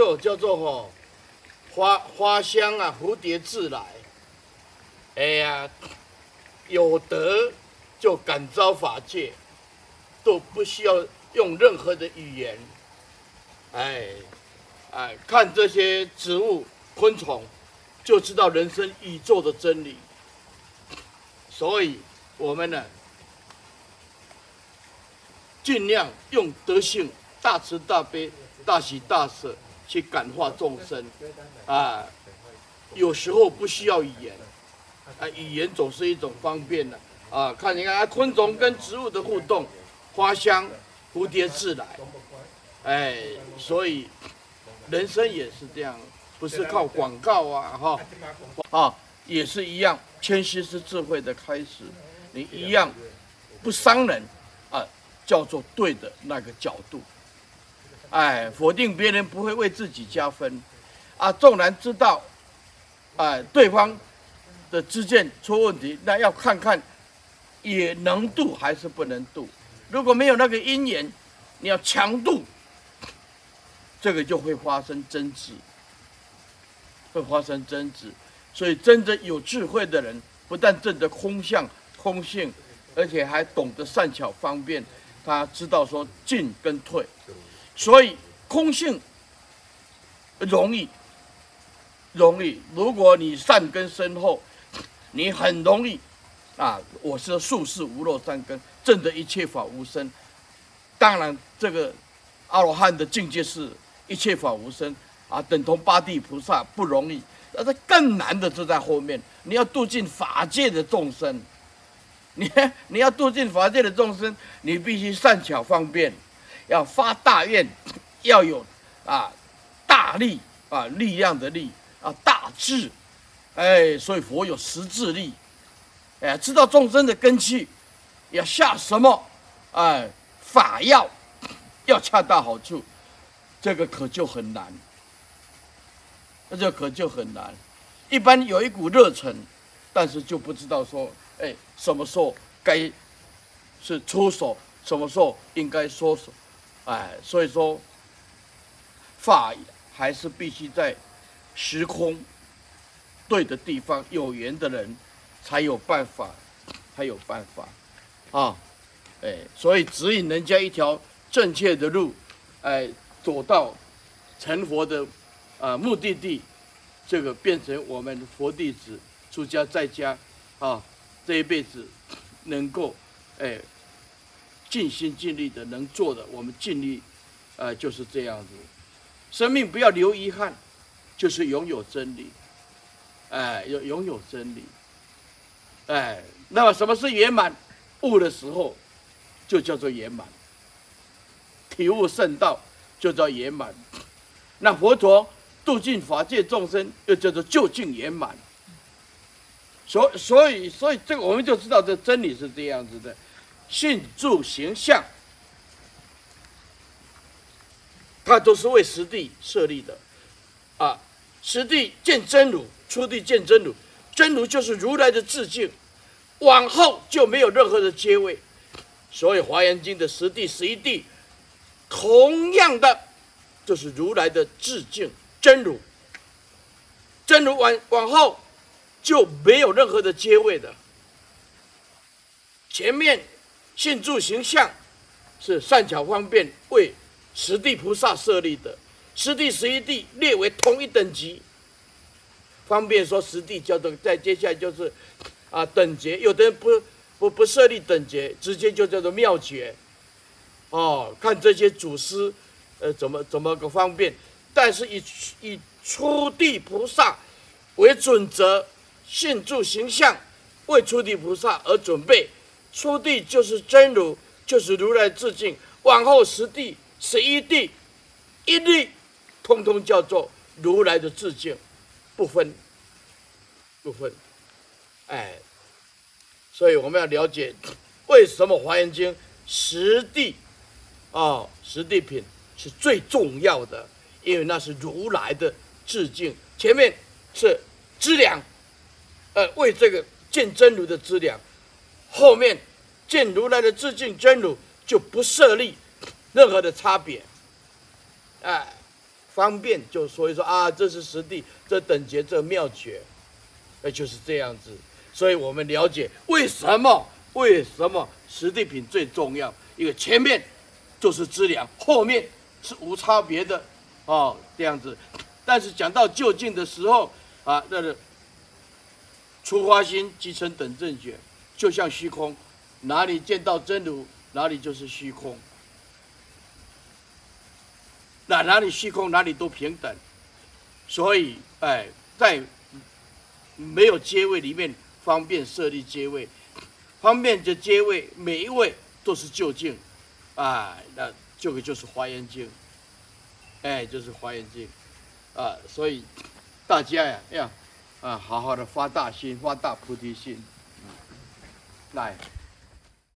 就叫做吼花花香啊，蝴蝶自来。哎呀，有德就感召法界，都不需要用任何的语言。哎，哎，看这些植物、昆虫，就知道人生宇宙的真理。所以，我们呢，尽量用德性、大慈大悲、大喜大舍去感化众生。啊，有时候不需要语言，啊，语言总是一种方便的。啊，看你看啊，昆虫跟植物的互动，花香，蝴蝶自来。哎，所以人生也是这样，不是靠广告啊，哈，啊，也是一样，谦虚是智慧的开始。你一样不伤人，啊，叫做对的那个角度。哎，否定别人不会为自己加分，啊，纵然知道，哎，对方的知见出问题，那要看看也能度还是不能度。如果没有那个因缘，你要强度。这个就会发生争执，会发生争执，所以真正有智慧的人，不但证得空相、空性，而且还懂得善巧方便，他知道说进跟退，所以空性容易，容易。如果你善根深厚，你很容易啊。我是术士无漏善根，证得一切法无生。当然，这个阿罗汉的境界是。一切法无生啊，等同八地菩萨不容易，但是更难的就在后面。你要度尽法界的众生，你你要度尽法界的众生，你必须善巧方便，要发大愿，要有啊大力啊力量的力啊大智，哎，所以佛有十智力，哎，知道众生的根器，要下什么哎法药，要恰到好处。这个可就很难，那这可就很难。一般有一股热忱，但是就不知道说，哎，什么时候该是出手，什么时候应该收手，哎，所以说，法还是必须在时空对的地方，有缘的人才有办法，才有办法，啊，哎，所以指引人家一条正确的路，哎。走到成佛的啊目的地，这个变成我们佛弟子出家在家啊，这一辈子能够哎尽心尽力的能做的，我们尽力啊就是这样子。生命不要留遗憾，就是拥有真理，哎，要拥有真理，哎，那么什么是圆满？悟的时候就叫做圆满，体悟圣道。就叫圆满，那佛陀度尽法界众生，又叫做究竟圆满。所所以所以这个我们就知道这真理是这样子的，信住行相，它都是为实地设立的，啊，实地见真如，初地见真如，真如就是如来的自净，往后就没有任何的阶位，所以《华严经》的十地十一地。同样的，就是如来的自净真如，真如往往后就没有任何的阶位的。前面信住形象是善巧方便为十地菩萨设立的，十地十一地列为同一等级，方便说十地叫做再接下来就是啊等觉，有的人不不不设立等觉，直接就叫做妙觉。哦，看这些祖师，呃，怎么怎么个方便？但是以以初地菩萨为准则，信住形象为初地菩萨而准备。初地就是真如，就是如来自净。往后十地、十一地，一律通通叫做如来的自净，不分，不分。哎，所以我们要了解，为什么《华严经》十地。哦，十地品是最重要的，因为那是如来的自净。前面是资粮，呃，为这个见真如的资粮。后面见如来的自净真如，就不设立任何的差别。哎，方便就所以说啊，这是实地，这等觉，这妙觉，那就是这样子。所以我们了解为什么为什么实地品最重要，因为前面就是资粮，后面是无差别的哦，这样子。但是讲到就近的时候啊，那个初发心即成等正觉，就像虚空，哪里见到真如，哪里就是虚空。哪哪里虚空，哪里都平等。所以，哎，在没有阶位里面，方便设立阶位，方便的阶位，每一位都是究竟，哎，那这个就是华严经，哎，就是华严经，啊，所以大家呀，要啊，好好的发大心，发大菩提心，来。